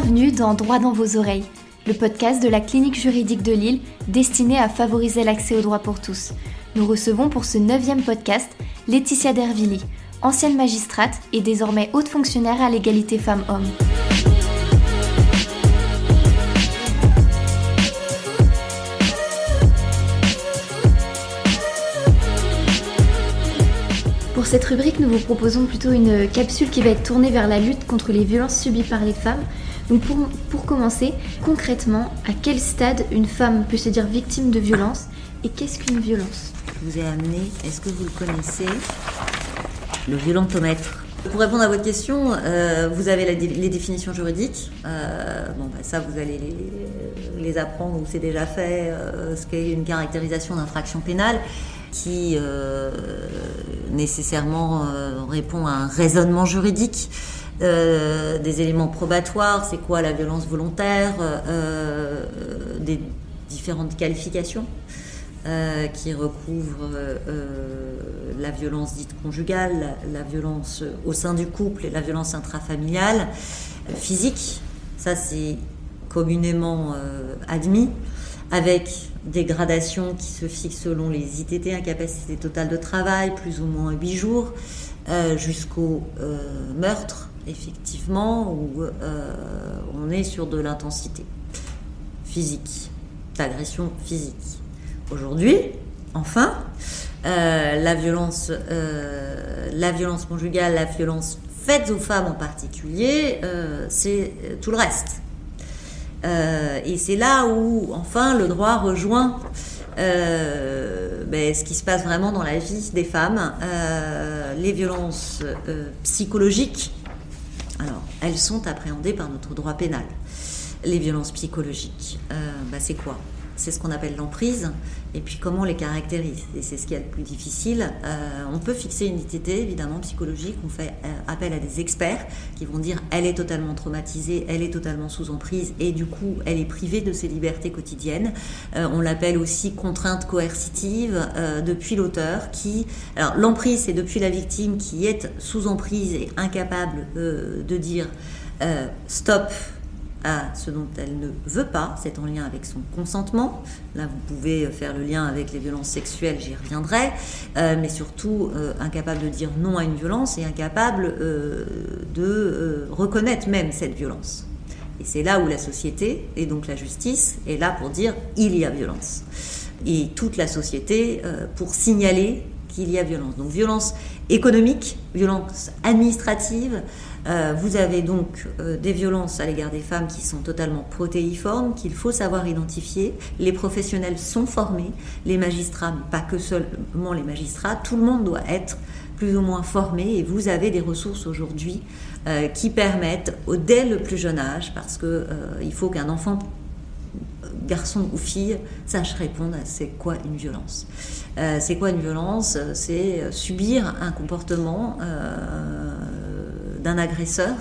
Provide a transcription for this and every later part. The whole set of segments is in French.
Bienvenue dans Droit dans vos oreilles, le podcast de la clinique juridique de Lille destiné à favoriser l'accès au droit pour tous. Nous recevons pour ce neuvième podcast Laetitia Dervilly, ancienne magistrate et désormais haute fonctionnaire à l'égalité femmes-hommes. Pour cette rubrique, nous vous proposons plutôt une capsule qui va être tournée vers la lutte contre les violences subies par les femmes. Donc pour, pour commencer, concrètement, à quel stade une femme peut se dire victime de violence et qu'est-ce qu'une violence? Je vous ai amené, est-ce que vous le connaissez? Le violentomètre. Pour répondre à votre question, euh, vous avez les définitions juridiques. Euh, bon, bah, ça, vous allez les, les apprendre ou c'est déjà fait. euh, ce qu'est une caractérisation d'infraction pénale qui euh, nécessairement euh, répond à un raisonnement juridique. Euh, des éléments probatoires, c'est quoi la violence volontaire, euh, des différentes qualifications euh, qui recouvrent euh, la violence dite conjugale, la, violence au sein du couple et la violence intrafamiliale, euh, physique, ça c'est communément euh, admis, avec des gradations qui se fixent selon les ITT, incapacité totale de travail, plus ou moins 8 jours, euh, jusqu'au euh, meurtre, effectivement, où euh, on est sur de l'intensité physique, d'agression physique. Aujourd'hui, enfin, euh, la violence, euh, la violence conjugale, la violence faite aux femmes en particulier, c'est tout le reste. Et c'est là où, enfin, le droit rejoint ben, ce qui se passe vraiment dans la vie des femmes. Les violences psychologiques, elles sont appréhendées par notre droit pénal. Les violences psychologiques, euh, bah, c'est quoi? C'est ce qu'on appelle l'emprise, et puis comment les caractérise. Et c'est ce qui est le plus difficile. Euh, on peut fixer une ITT, évidemment, psychologique. On fait euh, appel à des experts qui vont dire elle est totalement traumatisée, elle est totalement sous emprise, et du coup, elle est privée de ses libertés quotidiennes. Euh, on l'appelle aussi contrainte coercitive depuis l'auteur, qui... Alors, l'emprise, c'est depuis la victime qui est sous emprise et incapable de dire stop à ce dont elle ne veut pas, c'est en lien avec son consentement. Là, vous pouvez faire le lien avec les violences sexuelles, j'y reviendrai, euh, mais surtout euh, incapable de dire non à une violence et incapable euh, de reconnaître même cette violence. Et c'est là où la société, et donc la justice, est là pour dire il y a violence. Et toute la société pour signaler qu'il y a violence. Donc violence économique, violence administrative. Euh, vous avez donc euh, des violences à l'égard des femmes qui sont totalement protéiformes, qu'il faut savoir identifier. Les professionnels sont formés, les magistrats, mais pas que seulement les magistrats, tout le monde doit être plus ou moins formé et vous avez des ressources aujourd'hui euh, qui permettent, dès le plus jeune âge, parce que euh, il faut qu'un enfant garçon ou fille sache répondre à c'est quoi une violence. C'est quoi une violence? C'est subir un comportement d'un agresseur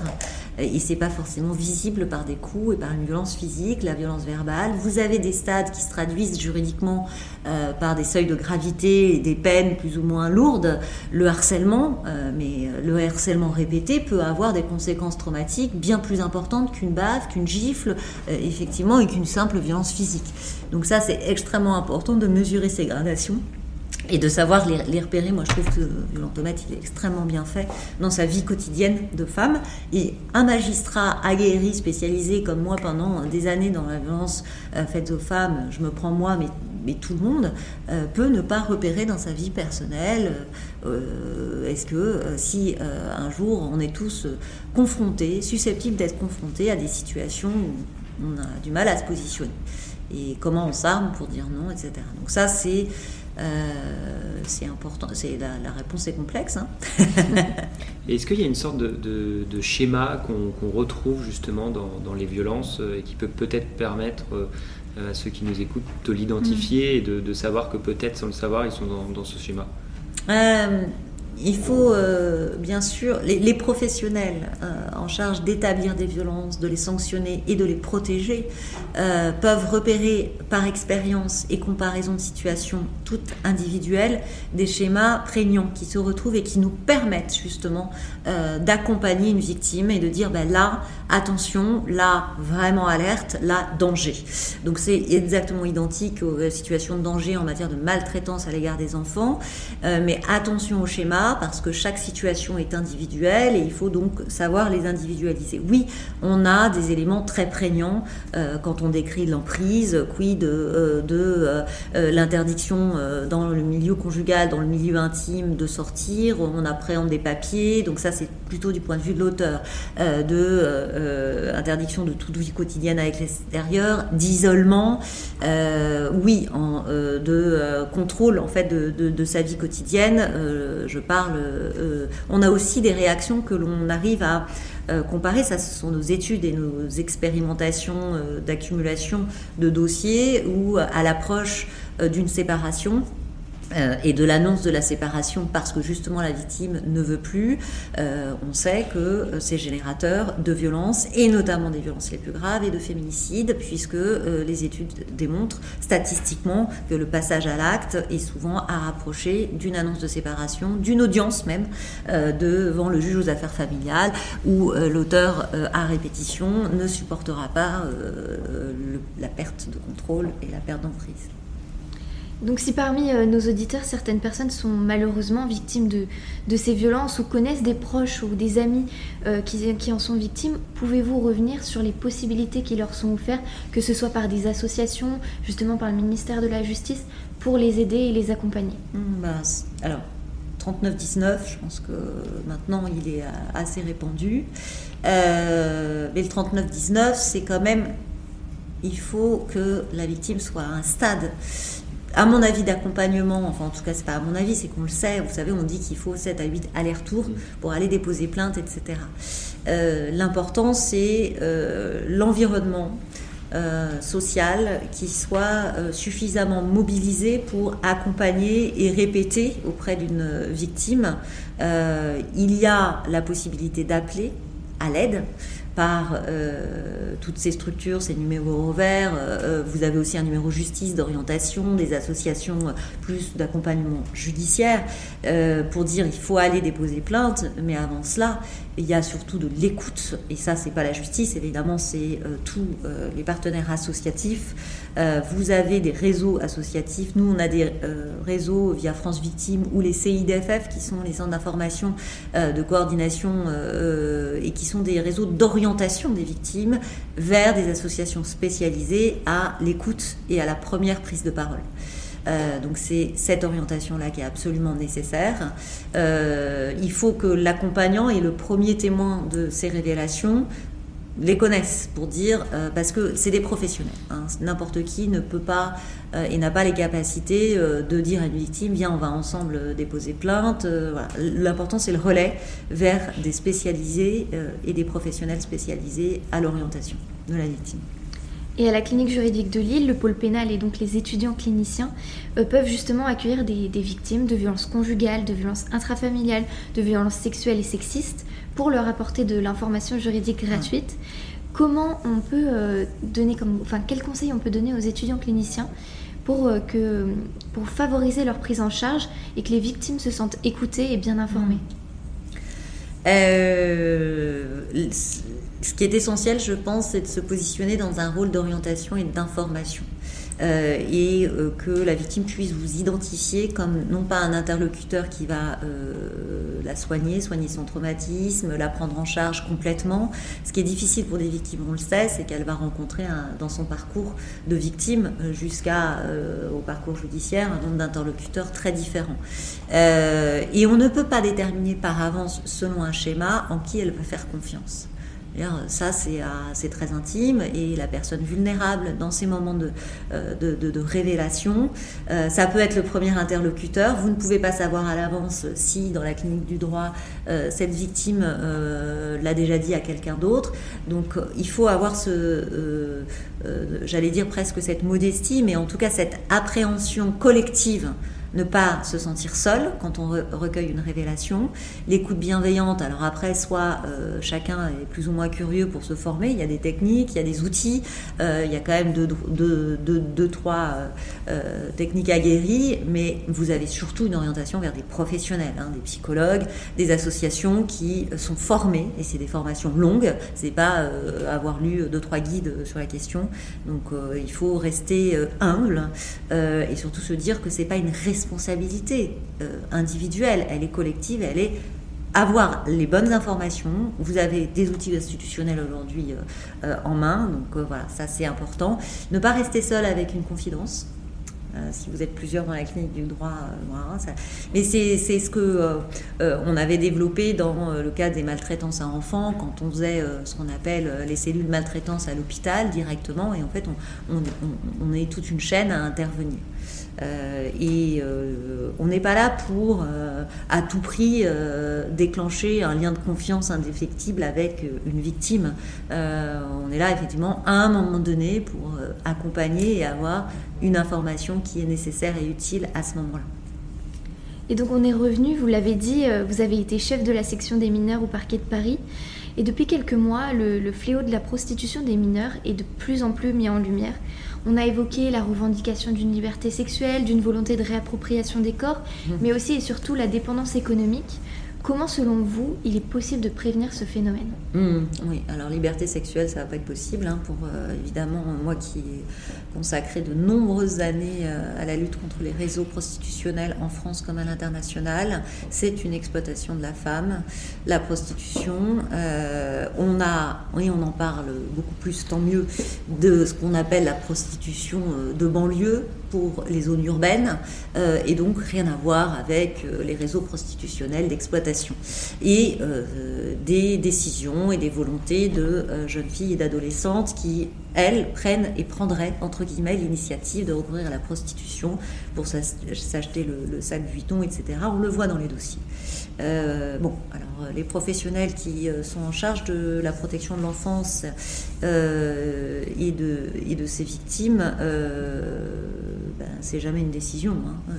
et c'est pas forcément visible par des coups et par une violence physique, la violence verbale. Vous avez des stades qui se traduisent juridiquement euh, par des seuils de gravité et des peines plus ou moins lourdes. Le harcèlement, euh, mais le harcèlement répété peut avoir des conséquences traumatiques bien plus importantes qu'une baffe, qu'une gifle, euh, effectivement, et qu'une simple violence physique. Donc ça, c'est extrêmement important de mesurer ces gradations et de savoir les, repérer. Moi, je trouve que Violentomètre, il est extrêmement bien fait dans sa vie quotidienne de femme. Et un magistrat aguerri, spécialisé comme moi pendant des années dans la violence euh, faite aux femmes, je me prends moi, mais, tout le monde, euh, peut ne pas repérer dans sa vie personnelle. euh, Est-ce que si un jour on est tous confrontés, susceptibles d'être confrontés à des situations où on a du mal à se positionner et comment on s'arme pour dire non, etc. Donc ça, c'est euh, c'est important. C'est la, la réponse est complexe. Hein. Est-ce qu'il y a une sorte de, de- de schéma qu'on retrouve justement dans, dans les violences euh, et qui peut peut-être permettre euh, à ceux qui nous écoutent de l'identifier et de, de savoir que peut-être sans le savoir ils sont dans, dans ce schéma? Euh, il faut euh, bien sûr, les, professionnels euh, en charge d'établir des violences, de les sanctionner et de les protéger, euh, peuvent repérer par expérience et comparaison de situations toutes individuelles des schémas prégnants qui se retrouvent et qui nous permettent justement d'accompagner une victime et de dire ben là, attention, là, vraiment alerte, là, danger. Donc c'est exactement identique aux situations de danger en matière de maltraitance à l'égard des enfants, mais attention au schéma parce que chaque situation est individuelle et il faut donc savoir les individualiser. Oui, on a des éléments très prégnants euh, quand on décrit l'emprise, quid de, euh, de euh, l'interdiction dans le milieu conjugal, dans le milieu intime de sortir, on appréhende des papiers, donc ça c'est plutôt du point de vue de l'auteur, de interdiction de toute vie quotidienne avec l'extérieur, d'isolement, oui, en, de contrôle en fait de, de, de sa vie quotidienne, je parle euh, on a aussi des réactions que l'on arrive à euh, comparer. Ça, ce sont nos études et nos expérimentations euh, d'accumulation de dossiers où, à l'approche d'une séparation, euh, et de l'annonce de la séparation parce que justement la victime ne veut plus, euh, on sait que euh, c'est générateur de violences et notamment des violences les plus graves et de féminicides puisque les études démontrent statistiquement que le passage à l'acte est souvent à rapprocher d'une annonce de séparation, d'une audience même devant le juge aux affaires familiales où l'auteur à répétition ne supportera pas la perte de contrôle et la perte d'emprise. Donc si parmi euh, nos auditeurs, certaines personnes sont malheureusement victimes de, ces violences ou connaissent des proches ou des amis euh, qui, en sont victimes, pouvez-vous revenir sur les possibilités qui leur sont offertes, que ce soit par des associations, justement par le ministère de la Justice, pour les aider et les accompagner? Mmh, bah, Alors, 3919, je pense que maintenant il est assez répandu. Euh, mais le 3919, c'est quand même, il faut que la victime soit à un stade à mon avis d'accompagnement, enfin en tout cas c'est pas à mon avis, c'est qu'on le sait, vous savez on dit qu'il faut 7 à 8 allers-retours mm. pour aller déposer plainte, etc. Euh, l'important c'est euh, l'environnement euh, social qui soit suffisamment mobilisé pour accompagner et répéter auprès d'une victime. il y a la possibilité d'appeler à l'aide par euh, toutes ces structures, ces numéros verts. Euh, euh, vous avez aussi un numéro justice d'orientation, des associations plus d'accompagnement judiciaire pour dire il faut aller déposer plainte, mais avant cela, il y a surtout de l'écoute, et ça, c'est pas la justice, évidemment, c'est tous les partenaires associatifs. Vous avez des réseaux associatifs. Nous, on a des réseaux via France Victimes ou les CIDFF, qui sont les centres d'information, de coordination, et qui sont des réseaux d'orientation des victimes vers des associations spécialisées à l'écoute et à la première prise de parole. Euh, donc c'est cette orientation-là qui est absolument nécessaire. Euh, il faut que l'accompagnant et le premier témoin de ces révélations les connaissent pour dire, euh, parce que c'est des professionnels. Hein. N'importe qui ne peut pas et n'a pas les capacités de dire à une victime, viens, on va ensemble déposer plainte. L'important, c'est le relais vers des spécialisés et des professionnels spécialisés à l'orientation de la victime. Et à la clinique juridique de Lille, le pôle pénal et donc les étudiants cliniciens euh, peuvent justement accueillir des, victimes de violences conjugales, de violences intrafamiliales, de violences sexuelles et sexistes pour leur apporter de l'information juridique gratuite. Comment on peut euh, donner comme, enfin, quels conseils on peut donner aux étudiants cliniciens pour, euh, que, pour favoriser leur prise en charge et que les victimes se sentent écoutées et bien informées? Ce qui est essentiel, je pense, c'est de se positionner dans un rôle d'orientation et d'information. Euh, et euh, que la victime puisse vous identifier comme non pas un interlocuteur qui va euh, la soigner, soigner son traumatisme, la prendre en charge complètement. Ce qui est difficile pour des victimes, on le sait, c'est qu'elle va rencontrer dans son parcours de victime jusqu'à au parcours judiciaire un nombre d'interlocuteurs très différents. et on ne peut pas déterminer par avance, selon un schéma, en qui elle va faire confiance. Ça, euh, c'est très intime et la personne vulnérable dans ces moments de, euh, révélation, euh, ça peut être le premier interlocuteur. Vous ne pouvez pas savoir à l'avance si dans la clinique du droit, cette victime l'a déjà dit à quelqu'un d'autre. Donc il faut avoir ce, j'allais dire presque cette modestie, mais en tout cas cette appréhension collective ne pas se sentir seul quand on recueille une révélation, l'écoute bienveillante. Alors après, soit euh, chacun est plus ou moins curieux pour se former, il y a des techniques, il y a des outils, euh, il y a quand même deux, deux, deux, trois euh, techniques aguerries, mais vous avez surtout une orientation vers des professionnels, hein, des psychologues, des associations qui sont formées, et c'est des formations longues, c'est pas avoir lu deux, trois guides sur la question. Donc il faut rester humble et surtout se dire que c'est pas une responsabilité euh, individuelle, elle est collective, elle est avoir les bonnes informations. Vous avez des outils institutionnels aujourd'hui euh, euh, en main, donc voilà, ça c'est important. Ne pas rester seul avec une confidence. si vous êtes plusieurs dans la clinique du droit, mais c'est ce que on avait développé dans le cas des maltraitances à enfants, quand on faisait ce qu'on appelle les cellules maltraitance à l'hôpital directement, et en fait on, on, est toute une chaîne à intervenir. Euh, et euh, on n'est pas là pour euh, à tout prix déclencher un lien de confiance indéfectible avec une victime. on est là effectivement à un moment donné pour accompagner et avoir une information qui est nécessaire et utile à ce moment-là. Et donc on est revenu, vous l'avez dit, vous avez été chef de la section des mineurs au parquet de Paris. Et depuis quelques mois, le, fléau de la prostitution des mineurs est de plus en plus mis en lumière. On a évoqué la revendication d'une liberté sexuelle, d'une volonté de réappropriation des corps, mmh. mais aussi et surtout la dépendance économique. Comment, selon vous, il est possible de prévenir ce phénomène mmh, Oui, alors liberté sexuelle, ça va pas être possible. Hein, pour euh, évidemment moi qui ai consacré de nombreuses années euh, à la lutte contre les réseaux prostitutionnels en France comme à l'international, c'est une exploitation de la femme, la prostitution. Euh, on a, oui, on en parle beaucoup plus, tant mieux, de ce qu'on appelle la prostitution de banlieue pour les zones urbaines et donc rien à voir avec les réseaux prostitutionnels d'exploitation et euh, des décisions et des volontés de euh, jeunes filles et d'adolescentes qui, elles, prennent et prendraient, entre guillemets, l'initiative de recourir à la prostitution pour s'acheter le, sac Vuitton, etc. On le voit dans les dossiers. Euh, bon, alors les professionnels qui sont en charge de la protection de l'enfance et, de, et de ces victimes, ben, c'est jamais une décision. Hein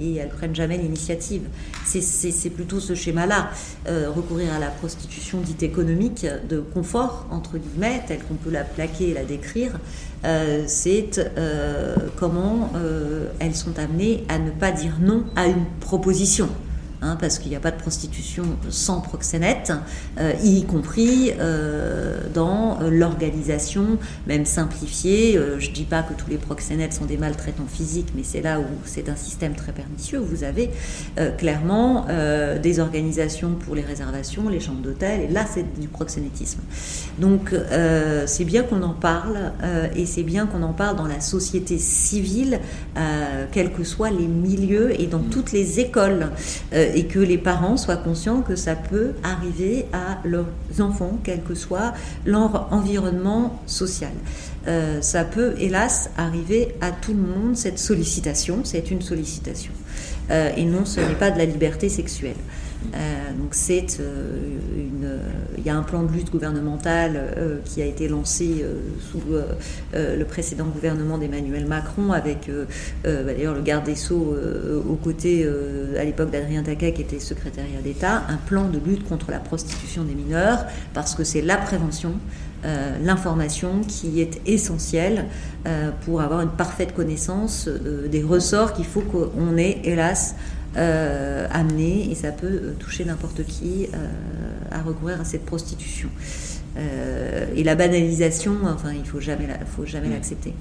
et elles prennent jamais l'initiative. C'est plutôt ce schéma-là, euh, recourir à la prostitution dite économique de confort, entre guillemets, telle qu'on peut la plaquer et la décrire, euh, c'est euh, comment elles sont amenées à ne pas dire non à une proposition. Hein, parce qu'il n'y a pas de prostitution sans proxénète, euh, y compris euh, dans l'organisation, même simplifiée. Euh, je ne dis pas que tous les proxénètes sont des maltraitants physiques, mais c'est là où c'est un système très pernicieux. Vous avez clairement des organisations pour les réservations, les chambres d'hôtel, et là c'est du proxénétisme. Donc c'est bien qu'on en parle, et c'est bien qu'on en parle dans la société civile, quels que soient les milieux et dans toutes les écoles et que les parents soient conscients que ça peut arriver à leurs enfants, quel que soit leur environnement social. Euh, ça peut, hélas, arriver à tout le monde, cette sollicitation, c'est une sollicitation. Euh, et non, ce n'est pas de la liberté sexuelle. Euh, donc c'est une, il y a un plan de lutte gouvernemental qui a été lancé sous le précédent gouvernement d'Emmanuel Macron avec bah, d'ailleurs le garde des sceaux aux côtés à l'époque d'Adrien Taquet qui était secrétariat d'État, un plan de lutte contre la prostitution des mineurs parce que c'est la prévention euh, l'information qui est essentielle euh, pour avoir une parfaite connaissance euh, des ressorts qu'il faut qu'on ait, hélas, amené, et ça peut toucher n'importe qui à recourir à cette prostitution. et la banalisation, enfin, il ne faut jamais, jamais l'accepter.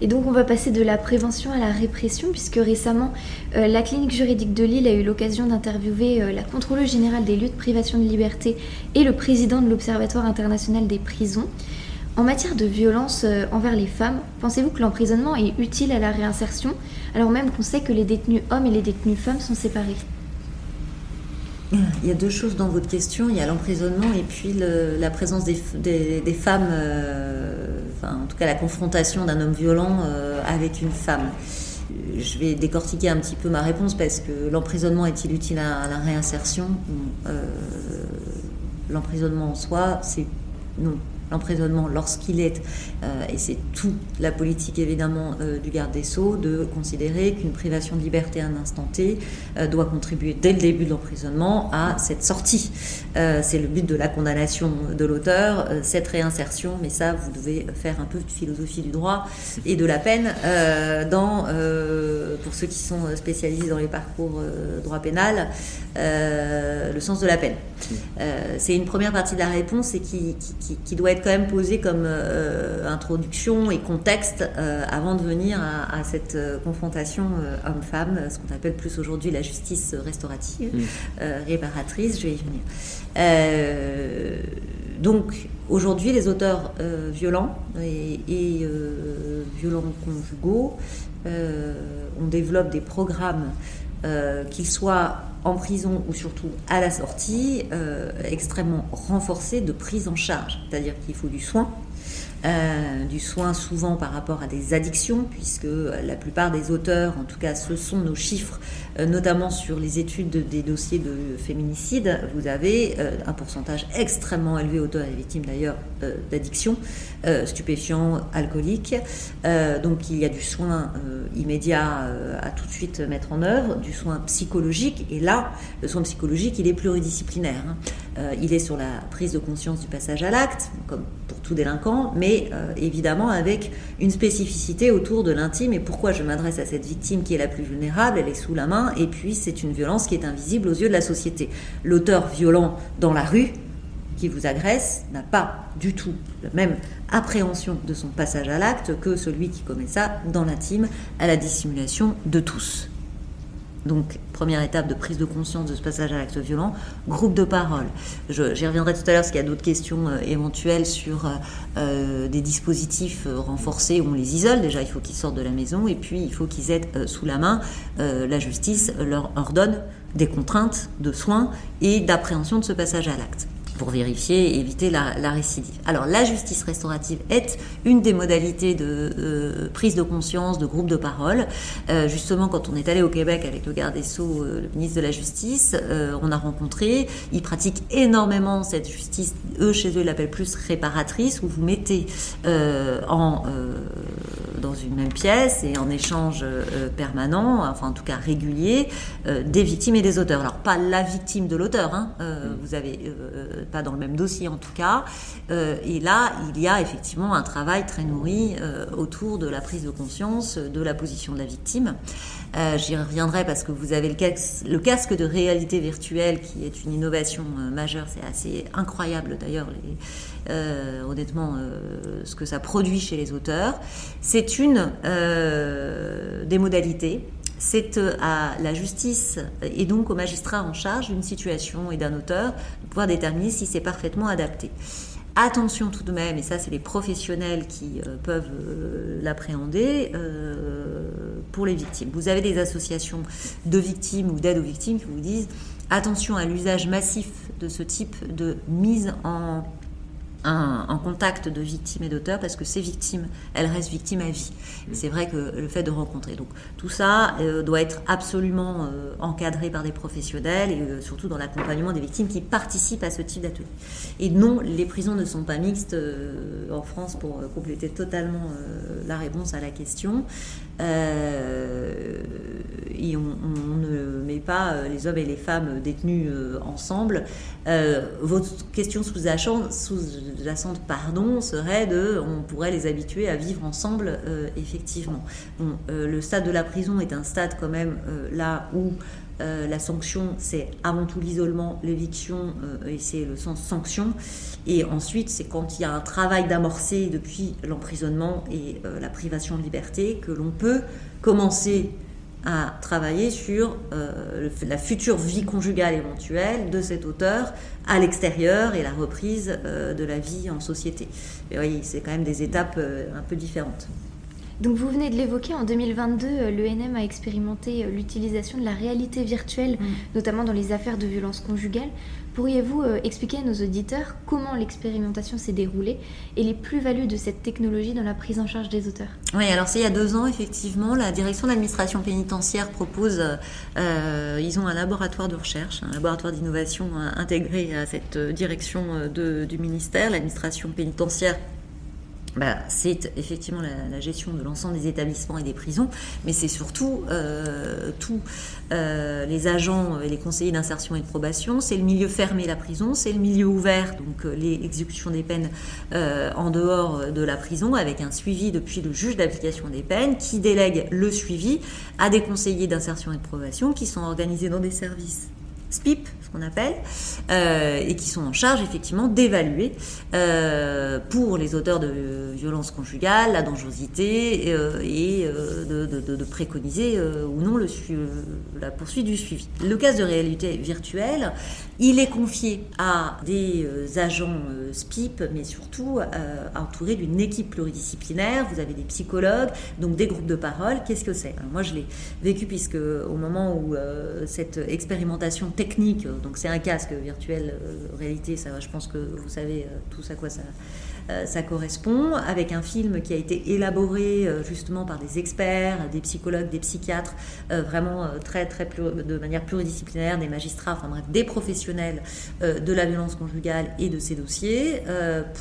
Et donc on va passer de la prévention à la répression, puisque récemment, euh, la clinique juridique de Lille a eu l'occasion d'interviewer euh, la contrôleuse générale des luttes privation de liberté et le président de l'Observatoire international des prisons. En matière de violence euh, envers les femmes, pensez-vous que l'emprisonnement est utile à la réinsertion, alors même qu'on sait que les détenus hommes et les détenus femmes sont séparés? Il y a deux choses dans votre question. Il y a l'emprisonnement et puis la présence des, femmes en tout cas la confrontation d'un homme violent euh, avec une femme. Je vais décortiquer un petit peu ma réponse parce que l'emprisonnement est-il utile à, la réinsertion? Euh, L'emprisonnement en soi, c'est non. L'emprisonnement lorsqu'il est, et c'est toute la politique évidemment du garde des Sceaux, de considérer qu'une privation de liberté à un instant T doit contribuer dès le début de l'emprisonnement à cette sortie. c'est le but de la condamnation de l'auteur, cette réinsertion, mais ça, vous devez faire un peu de philosophie du droit et de la peine dans, pour ceux qui sont spécialisés dans les parcours droit pénal, le sens de la peine. Euh, c'est une première partie de la réponse et qui, qui, doit être quand même posée comme euh, introduction et contexte euh, avant de venir à, cette confrontation homme-femme, ce qu'on appelle plus aujourd'hui la justice restaurative, mmh. réparatrice, je vais y venir. donc aujourd'hui, les auteurs violents et, et violents conjugaux, on développe des programmes qu'ils soient en prison ou surtout à la sortie, euh, extrêmement renforcée de prise en charge. C'est-à-dire qu'il faut du soin, euh, du soin souvent par rapport à des addictions, puisque la plupart des auteurs, en tout cas ce sont nos chiffres, euh, notamment sur les études des dossiers de féminicide, vous avez euh, un pourcentage extrêmement élevé, auteurs et victimes d'ailleurs, d'addiction, stupéfiants, alcooliques. donc il y a du soin immédiat à tout de suite mettre en œuvre, du soin psychologique, et là, le soin psychologique, il est pluridisciplinaire. Hein. il est sur la prise de conscience du passage à l'acte, comme tout délinquant, mais évidemment avec une spécificité autour de l'intime et pourquoi je m'adresse à cette victime qui est la plus vulnérable, elle est sous la main et puis c'est une violence qui est invisible aux yeux de la société. L'auteur violent dans la rue qui vous agresse n'a pas du tout la même appréhension de son passage à l'acte que celui qui commet ça dans l'intime à la dissimulation de tous. Donc, première étape de prise de conscience de ce passage à l'acte violent, groupe de parole. J'y reviendrai tout à l'heure parce qu'il y a d'autres questions euh, éventuelles sur euh, euh, des dispositifs renforcés où on les isole. Déjà, il faut qu'ils sortent de la maison et puis il faut qu'ils aient sous la main. la justice leur ordonne des contraintes de soins et d'appréhension de ce passage à l'acte pour vérifier et éviter la, récidive. Alors la justice restaurative est une des modalités de euh, prise de conscience, de groupe de parole. Euh, justement, quand on est allé au Québec avec le garde des Sceaux, euh, le ministre de la Justice, on a rencontré, ils pratiquent énormément cette justice, eux chez eux ils l'appellent plus réparatrice, où vous mettez en, dans une même pièce et en échange permanent, enfin en tout cas régulier, des victimes et des auteurs. Alors pas la victime de l'auteur, hein, vous avez pas dans le même dossier en tout cas. Euh, et là, il y a effectivement un travail très nourri euh, autour de la prise de conscience de la position de la victime. Euh, j'y reviendrai parce que vous avez le casque, le casque, de réalité virtuelle qui est une innovation majeure. C'est assez incroyable d'ailleurs, honnêtement, ce que ça produit chez les auteurs. C'est une des modalités c'est euh, à la justice et donc au magistrat en charge d'une situation et d'un auteur de pouvoir déterminer si c'est parfaitement adapté. Attention tout de même, et ça c'est les professionnels qui euh, peuvent euh, l'appréhender, pour les victimes. Vous avez des associations de victimes ou d'aide aux victimes qui vous disent attention à l'usage massif de ce type de mise en en contact de victimes et d'auteurs parce que ces victimes, elles restent victimes à vie. C'est vrai que le fait de rencontrer. Donc tout ça euh, doit être absolument euh, encadré par des professionnels et euh, surtout dans l'accompagnement des victimes qui participent à ce type d'atelier. Et non, les prisons ne sont pas mixtes en France pour compléter totalement la réponse à la question. Et on, ne met pas les hommes et les femmes détenus ensemble. votre question sous-jacente, serait de on pourrait les habituer à vivre ensemble, euh, effectivement. Euh, le stade de la prison est un stade quand même euh, là où la sanction, c'est avant tout l'isolement, l'éviction, et c'est le sens sanction. Et ensuite, c'est quand il y a un travail d'amorcer depuis l'emprisonnement et la privation de liberté que l'on peut commencer à travailler sur euh, la future vie conjugale éventuelle de cet auteur à l'extérieur et la reprise euh, de la vie en société. Mais oui, c'est quand même des étapes euh, un peu différentes. Donc vous venez de l'évoquer, en 2022, l'ENM a expérimenté l'utilisation de la réalité virtuelle, mm. notamment dans les affaires de violence conjugale. Pourriez-vous expliquer à nos auditeurs comment l'expérimentation s'est déroulée et les plus-values de cette technologie dans la prise en charge des auteurs? Oui, alors c'est il y a deux ans, effectivement, la direction d'administration pénitentiaire propose, ils ont un laboratoire de recherche, un laboratoire d'innovation intégré à cette direction du ministère, l'administration pénitentiaire bah, c'est effectivement la, gestion de l'ensemble des établissements et des prisons, mais c'est surtout euh, tous euh, les agents et les conseillers d'insertion et de probation, c'est le milieu fermé, la prison, c'est le milieu ouvert, donc euh, les exécutions des peines en dehors de la prison, avec un suivi depuis le juge d'application des peines, qui délègue le suivi à des conseillers d'insertion et de probation qui sont organisés dans des services SPIP, qu'on appelle, euh, et qui sont en charge effectivement d'évaluer euh, pour les auteurs de violences conjugales la dangerosité euh, et de, préconiser ou non la poursuite du suivi. Le cas de réalité virtuelle, il est confié à des agents SPIP, mais surtout entouré d'une équipe pluridisciplinaire. Vous avez des psychologues, donc des groupes de parole. Qu'est-ce que c'est? Moi, je l'ai vécu puisque au moment où cette expérimentation technique donc c'est un casque virtuel euh, réalité, je pense que vous savez euh, tous à quoi ça, euh, ça correspond, avec un film qui a été élaboré justement par des experts, des psychologues, des psychiatres, vraiment très très de manière pluridisciplinaire, des magistrats, enfin bref, des professionnels de la violence conjugale et de ces dossiers,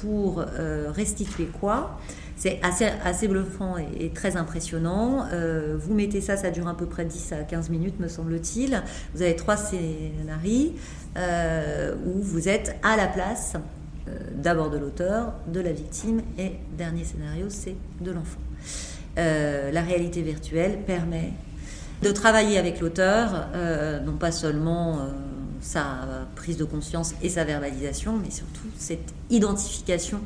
pour restituer quoi? C'est assez, bluffant et, très impressionnant. Euh, vous mettez ça, ça dure à peu près 10 à 15 minutes, me semble-t-il. Vous avez trois scénarios euh, où vous êtes à la place euh, d'abord de l'auteur, de la victime et dernier scénario, c'est de l'enfant. la réalité virtuelle permet de travailler avec l'auteur, non pas seulement sa prise de conscience et sa verbalisation, mais surtout cette identification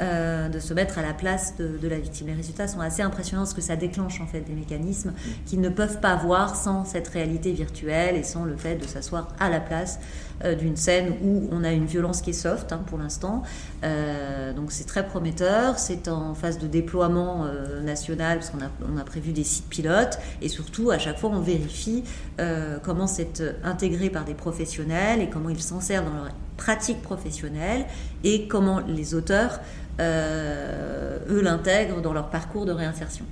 euh, de se mettre à la place de, la victime. Les résultats sont assez impressionnants parce que ça déclenche en fait des mécanismes qu'ils ne peuvent pas voir sans cette réalité virtuelle et sans le fait de s'asseoir à la place euh, d'une scène où on a une violence qui est soft hein, pour l'instant. Euh, donc c'est très prometteur. C'est en phase de déploiement national parce qu'on a, prévu des sites pilotes et surtout à chaque fois on vérifie comment c'est intégré par des professionnels et comment ils s'en servent dans leur pratique professionnelle et comment les auteurs eux l'intègrent dans leur parcours de réinsertion.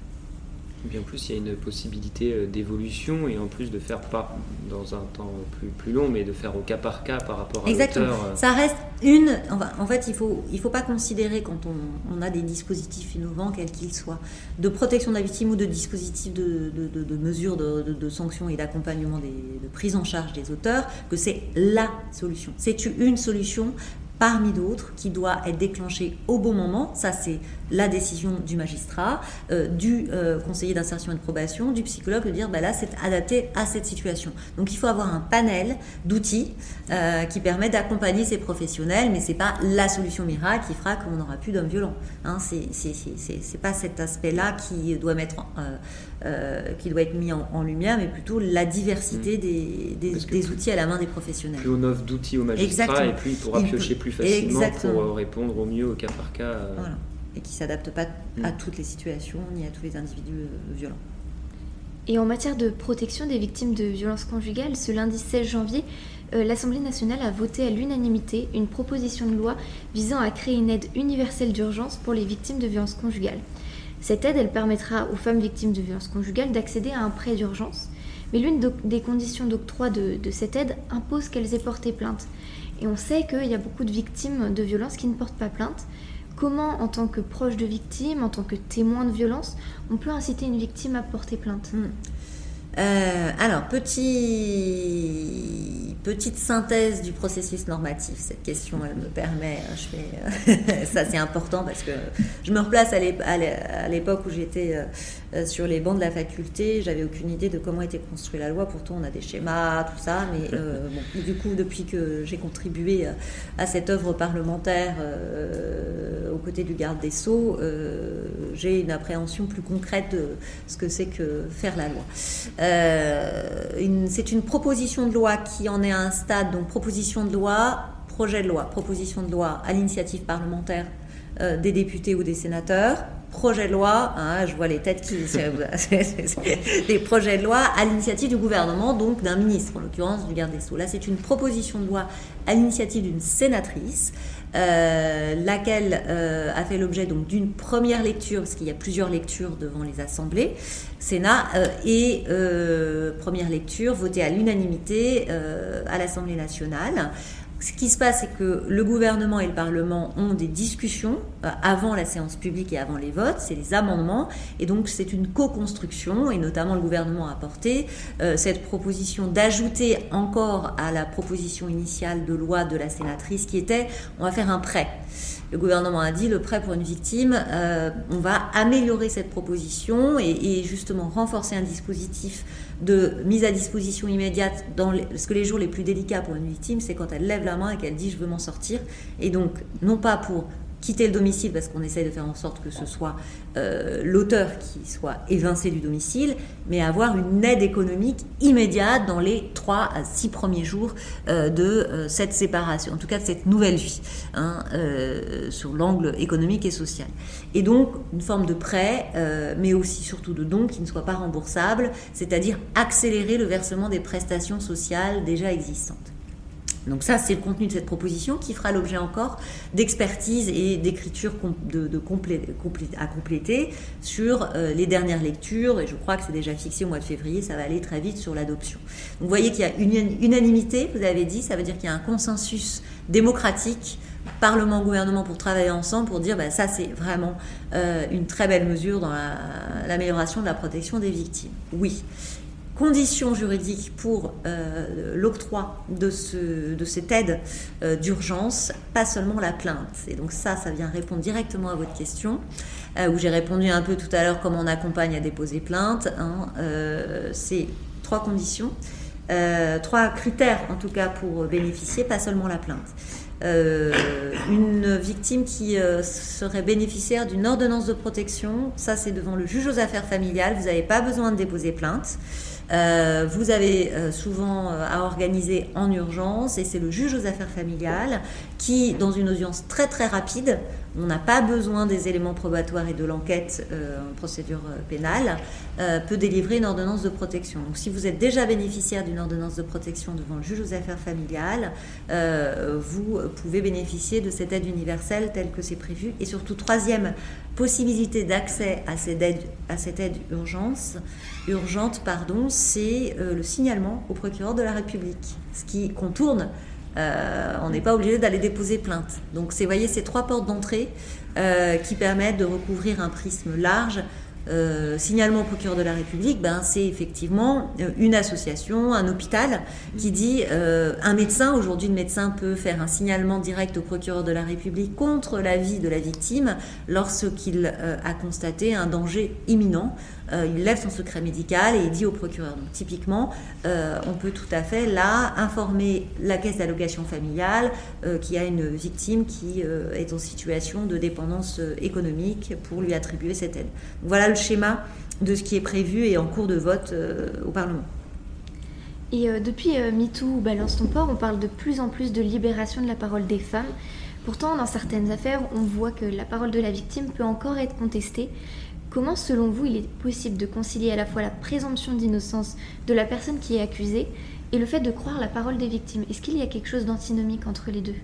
Bien plus, il y a une possibilité euh, d'évolution et en plus de faire pas dans un temps plus, plus long, mais de faire au cas par cas par rapport à Exactement. Euh. Ça reste une. En fait, il faut il faut pas considérer quand on, on a des dispositifs innovants, quels qu'ils soient, de protection de la victime ou de dispositifs de, de, de, mesures de, de, sanctions et d'accompagnement de prise en charge des auteurs, que c'est la solution. C'est une solution parmi d'autres qui doit être déclenché au bon moment. Ça, c'est la décision du magistrat, euh, du euh, conseiller d'insertion et de probation, du psychologue, de dire bah là, c'est adapté à cette situation. Donc, il faut avoir un panel d'outils euh, qui permet d'accompagner ces professionnels, mais c'est pas la solution miracle qui fera qu'on n'aura plus d'hommes violents. Hein, c'est pas cet aspect-là qui doit mettre qui doit être mis en, lumière, mais plutôt la diversité mmh. des, des, outils à la main des professionnels. Plus on offre d'outils au magistrat, et puis il pourra piocher plus facilement pour répondre au mieux au cas par cas. Euh. Et qui ne s'adapte pas à mm. toutes les situations ni à tous les individus euh, violents. Et en matière de protection des victimes de violences conjugales, ce lundi 16 janvier, l'Assemblée nationale a voté à l'unanimité une proposition de loi visant à créer une aide universelle d'urgence pour les victimes de violences conjugales. Cette aide, elle permettra aux femmes victimes de violences conjugales d'accéder à un prêt d'urgence, mais l'une des conditions d'octroi de, de, cette aide impose qu'elles aient porté plainte. Et on sait qu'il y a beaucoup de victimes de violences qui ne portent pas plainte. Comment, en tant que proche de victime, en tant que témoin de violence, on peut inciter une victime à porter plainte hmm. Euh, alors, petit, petite synthèse du processus normatif. Cette question, elle me permet, hein, je fais, ça c'est important parce que je me replace à l'époque où j'étais euh, euh, sur les bancs de la faculté, j'avais aucune idée de comment était construite la loi. Pourtant, on a des schémas, tout ça. Mais euh, bon, du coup, depuis que j'ai contribué à cette œuvre parlementaire euh, aux côtés du garde des Sceaux, j'ai une appréhension plus concrète de ce que c'est que faire la loi. C'est une proposition de loi qui en est à un stade, donc proposition de loi, projet de loi, proposition de loi à l'initiative parlementaire des députés ou des sénateurs projet de loi, hein, je vois les têtes qui... des projets de loi à l'initiative du gouvernement, donc d'un ministre, en l'occurrence du garde des Sceaux. Là, c'est une proposition de loi à l'initiative d'une sénatrice, euh, laquelle euh, a fait l'objet donc d'une première lecture, parce qu'il y a plusieurs lectures devant les assemblées, Sénat, euh, et première lecture votée à l'unanimité à l'Assemblée nationale ce qui se passe, c'est que le gouvernement et le Parlement ont des discussions euh, avant la séance publique et avant les votes, c'est les amendements, et donc c'est une co-construction, et notamment le gouvernement a porté euh, cette proposition d'ajouter encore à la proposition initiale de loi de la sénatrice qui était on va faire un prêt. Le gouvernement a dit le prêt pour une victime, euh, on va améliorer cette proposition et justement renforcer un dispositif de mise à disposition immédiate dans les, parce que les jours les plus délicats pour une victime, c'est quand elle lève la main et qu'elle dit je veux m'en sortir. Et donc, non pas pour quitter le domicile parce qu'on essaye de faire en sorte que ce soit euh, l'auteur qui soit évincé du domicile, mais avoir une aide économique immédiate dans les 3 à 6 premiers jours euh, de euh, cette séparation, en tout cas de cette nouvelle vie, hein, sur l'angle économique et social. Et donc une forme de prêt, mais aussi surtout de don qui ne soit pas remboursable, c'est-à-dire accélérer le versement des prestations sociales déjà existantes. Donc ça, c'est le contenu de cette proposition qui fera l'objet encore d'expertise et d'écriture de, à compléter sur euh, les dernières lectures. Et je crois que c'est déjà fixé au mois de février, ça va aller très vite sur l'adoption. vous voyez qu'il y a une unanimité, vous avez dit, ça veut dire qu'il y a un consensus démocratique Parlement, gouvernement pour travailler ensemble pour dire bah, ça c'est vraiment euh, une très belle mesure dans l'amélioration de la protection des victimes. Oui conditions juridiques pour euh, l'octroi de, ce, de cette aide euh, d'urgence, pas seulement la plainte. Et donc ça, ça vient répondre directement à votre question, euh, où j'ai répondu un peu tout à l'heure comment on accompagne à déposer plainte. Hein. C'est trois conditions, trois critères en tout cas pour bénéficier, pas seulement la plainte. une victime qui serait bénéficiaire d'une ordonnance de protection, ça c'est devant le juge aux affaires familiales, vous n'avez pas besoin de déposer plainte. Euh, vous avez euh, souvent euh, à organiser en urgence et c'est le juge aux affaires familiales qui, dans une audience très très rapide, on n'a pas besoin des éléments probatoires et de l'enquête en procédure pénale, peut délivrer une ordonnance de protection. Donc si vous êtes déjà bénéficiaire d'une ordonnance de protection devant le juge aux affaires familiales, vous pouvez bénéficier de cette aide universelle telle que c'est prévu. Et surtout, troisième possibilité d'accès à cette aide, à urgente, pardon, c'est euh, le signalement au procureur de la République, ce qui contourne. Euh, on n'est pas obligé d'aller déposer plainte. Donc, c'est voyez ces trois portes d'entrée euh, qui permettent de recouvrir un prisme large euh, signalement au procureur de la République, ben, c'est effectivement euh, une association, un hôpital qui dit euh, un médecin, aujourd'hui le médecin peut faire un signalement direct au procureur de la République contre la vie de la victime lorsqu'il a constaté un danger imminent. Il lève son secret médical et il dit au procureur. Typiquement, on peut tout à fait là informer la caisse d'allocation familiale qui a une victime qui est en situation de dépendance économique pour lui attribuer cette aide. Voilà le schéma de ce qui est prévu et en cours de vote euh, au Parlement. Et euh, depuis euh, MeToo Balance ton port, on parle de plus en plus de libération de la parole des femmes. Pourtant, dans certaines affaires, on voit que la parole de la victime peut encore être contestée. Comment, selon vous, il est possible de concilier à la fois la présomption d'innocence de la personne qui est accusée et le fait de croire la parole des victimes? Est-ce qu'il y a quelque chose d'antinomique entre les deux?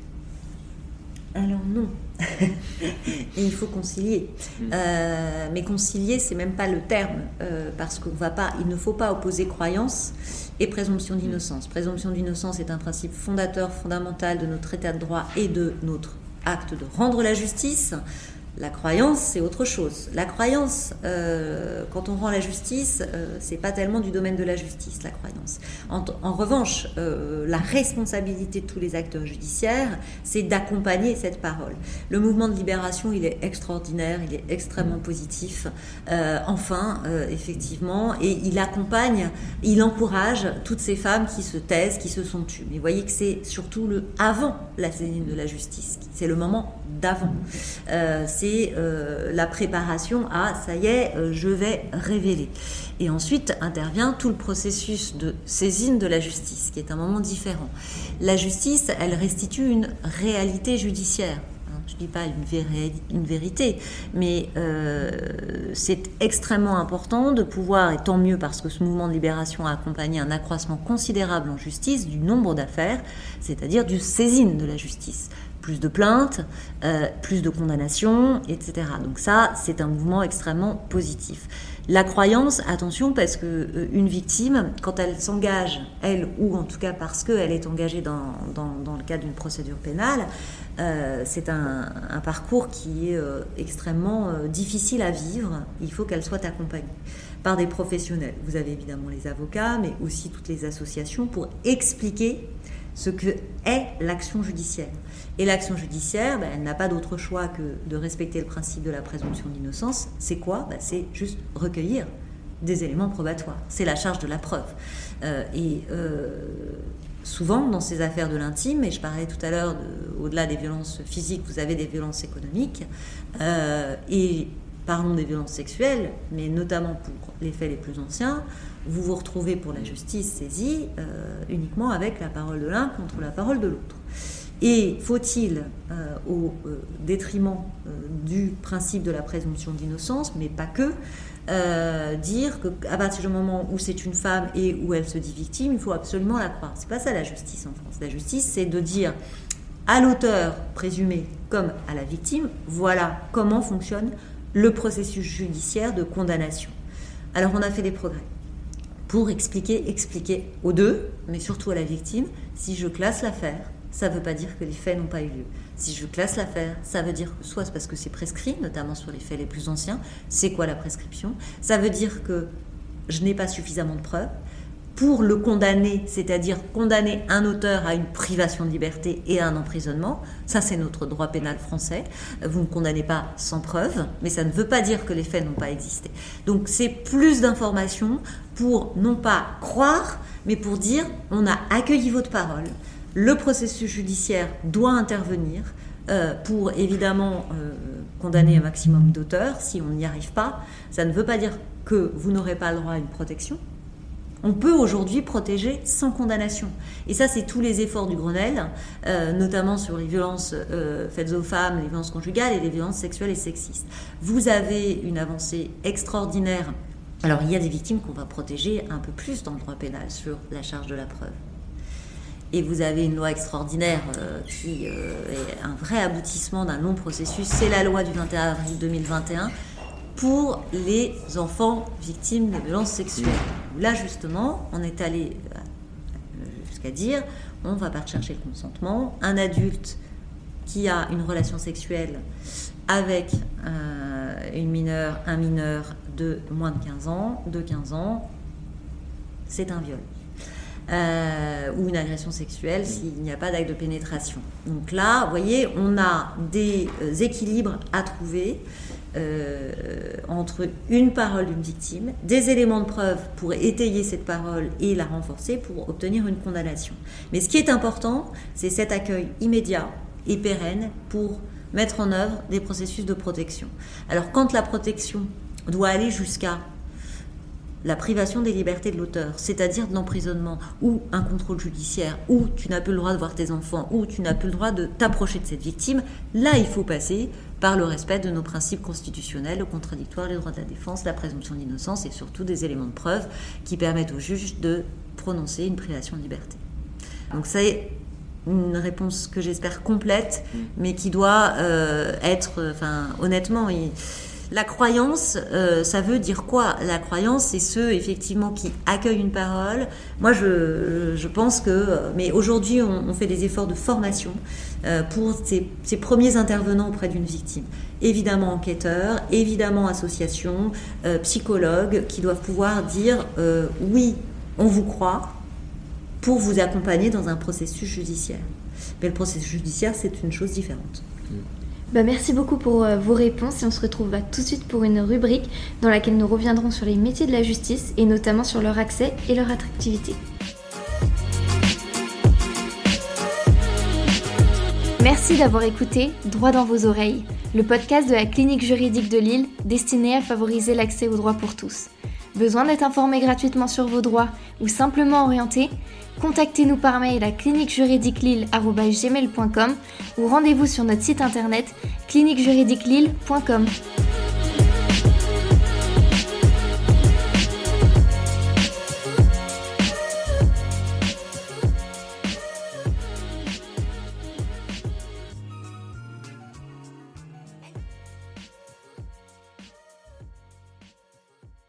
Alors non. il faut concilier. Mm. Euh, mais concilier, c'est même pas le terme, euh, parce qu'on va pas, il ne faut pas opposer croyance et présomption mm. d'innocence. Présomption d'innocence est un principe fondateur, fondamental de notre état de droit et de notre acte de rendre la justice. La croyance, c'est autre chose. La croyance, euh, quand on rend la justice, euh, c'est pas tellement du domaine de la justice, la croyance. En, revanche, euh, la responsabilité de tous les acteurs judiciaires, c'est d'accompagner cette parole. Le mouvement de libération, il est extraordinaire, il est extrêmement positif. enfin, effectivement, et il accompagne, il encourage toutes ces femmes qui se taisent, qui se sont tues. Mais vous voyez que c'est surtout le avant la saisine de la justice, c'est le moment d'avant. c'est euh, la préparation à ça y est, euh, je vais révéler. Et ensuite intervient tout le processus de saisine de la justice, qui est un moment différent. La justice, elle restitue une réalité judiciaire. Hein. je ne dis pas une, vérité, mais euh, c'est extrêmement important de pouvoir, et tant mieux parce que ce mouvement de libération a accompagné un accroissement considérable en justice du nombre d'affaires, c'est-à-dire du saisine de la justice plus de plaintes, euh, plus de condamnations, etc. Donc ça, c'est un mouvement extrêmement positif. La croyance, attention, parce que euh, une victime, quand elle s'engage, elle ou en tout cas parce qu'elle est engagée dans, dans, le cadre d'une procédure pénale, euh, c'est un, un, parcours qui est extrêmement difficile à vivre. Il faut qu'elle soit accompagnée par des professionnels. Vous avez évidemment les avocats, mais aussi toutes les associations pour expliquer ce que est l'action judiciaire. Et l'action judiciaire, ben, elle n'a pas d'autre choix que de respecter le principe de la présomption d'innocence. C'est quoi? Ben, C'est juste recueillir des éléments probatoires. C'est la charge de la preuve. Euh, et euh, souvent, dans ces affaires de l'intime, et je parlais tout à l'heure, au-delà des violences physiques, vous avez des violences économiques. Euh, et parlons des violences sexuelles, mais notamment pour les faits les plus anciens, vous vous retrouvez pour la justice saisie uniquement avec la parole de l'un contre la parole de l'autre. Et faut-il, euh, au euh, détriment euh, du principe de la présomption d'innocence, mais pas que, dire qu'à partir du moment où c'est une femme et où elle se dit victime, il faut absolument la croire. C'est pas ça la justice en France. La justice, c'est de dire à l'auteur présumé comme à la victime, voilà comment fonctionne le processus judiciaire de condamnation. Alors on a fait des progrès pour expliquer, expliquer aux deux, mais surtout à la victime, si je classe l'affaire, ça ne veut pas dire que les faits n'ont pas eu lieu. Si je classe l'affaire, ça veut dire que soit c'est parce que c'est prescrit, notamment sur les faits les plus anciens, c'est quoi la prescription? Ça veut dire que je n'ai pas suffisamment de preuves pour le condamner, c'est-à-dire condamner un auteur à une privation de liberté et à un emprisonnement. Ça, c'est notre droit pénal français. Vous ne condamnez pas sans preuve, mais ça ne veut pas dire que les faits n'ont pas existé. Donc, c'est plus d'informations pour non pas croire, mais pour dire on a accueilli votre parole, le processus judiciaire doit intervenir euh, pour évidemment euh, condamner un maximum d'auteurs. Si on n'y arrive pas, ça ne veut pas dire que vous n'aurez pas le droit à une protection. On peut aujourd'hui protéger sans condamnation. Et ça, c'est tous les efforts du Grenelle, euh, notamment sur les violences faites aux femmes, les violences conjugales et les violences sexuelles et sexistes. Vous avez une avancée extraordinaire. Alors, il y a des victimes qu'on va protéger un peu plus dans le droit pénal sur la charge de la preuve et vous avez une loi extraordinaire euh, qui euh, est un vrai aboutissement d'un long processus, c'est la loi du 21 avril 2021 pour les enfants victimes de violences sexuelles. Là justement, on est allé euh, jusqu'à dire, on va pas chercher le consentement, un adulte qui a une relation sexuelle avec une mineure, un mineur de moins de 15 ans, de 15 ans, c'est un viol. Euh, ou une agression sexuelle s'il n'y a pas d'acte de pénétration. Donc là, vous voyez, on a des euh, équilibres à trouver euh, entre une parole d'une victime, des éléments de preuve pour étayer cette parole et la renforcer pour obtenir une condamnation. Mais ce qui est important, c'est cet accueil immédiat et pérenne pour mettre en œuvre des processus de protection. Alors quand la protection doit aller jusqu'à la privation des libertés de l'auteur, c'est-à-dire de l'emprisonnement ou un contrôle judiciaire, ou tu n'as plus le droit de voir tes enfants, ou tu n'as plus le droit de t'approcher de cette victime, là il faut passer par le respect de nos principes constitutionnels, le contradictoire, les droits de la défense, la présomption d'innocence et surtout des éléments de preuve qui permettent au juge de prononcer une privation de liberté. Donc c'est une réponse que j'espère complète, mm. mais qui doit euh, être, enfin honnêtement, il, la croyance, euh, ça veut dire quoi? La croyance, c'est ceux effectivement qui accueillent une parole. Moi, je, pense que, mais aujourd'hui, on, fait des efforts de formation euh, pour ces, premiers intervenants auprès d'une victime. Évidemment enquêteurs, évidemment associations, euh, psychologues qui doivent pouvoir dire oui, on vous croit pour vous accompagner dans un processus judiciaire. Mais le processus judiciaire, c'est une chose différente. Mm. Bah, merci beaucoup pour euh, vos réponses et on se retrouve bah, tout de suite pour une rubrique dans laquelle nous reviendrons sur les métiers de la justice et notamment sur leur accès et leur attractivité. Merci d'avoir écouté Droit dans vos oreilles, le podcast de la clinique juridique de Lille destiné à favoriser l'accès au droit pour tous. Besoin d'être informé gratuitement sur vos droits ou simplement orienté Contactez-nous par mail à cliniquejuridiquelille.com ou rendez-vous sur notre site internet cliniquejuridiquelille.com.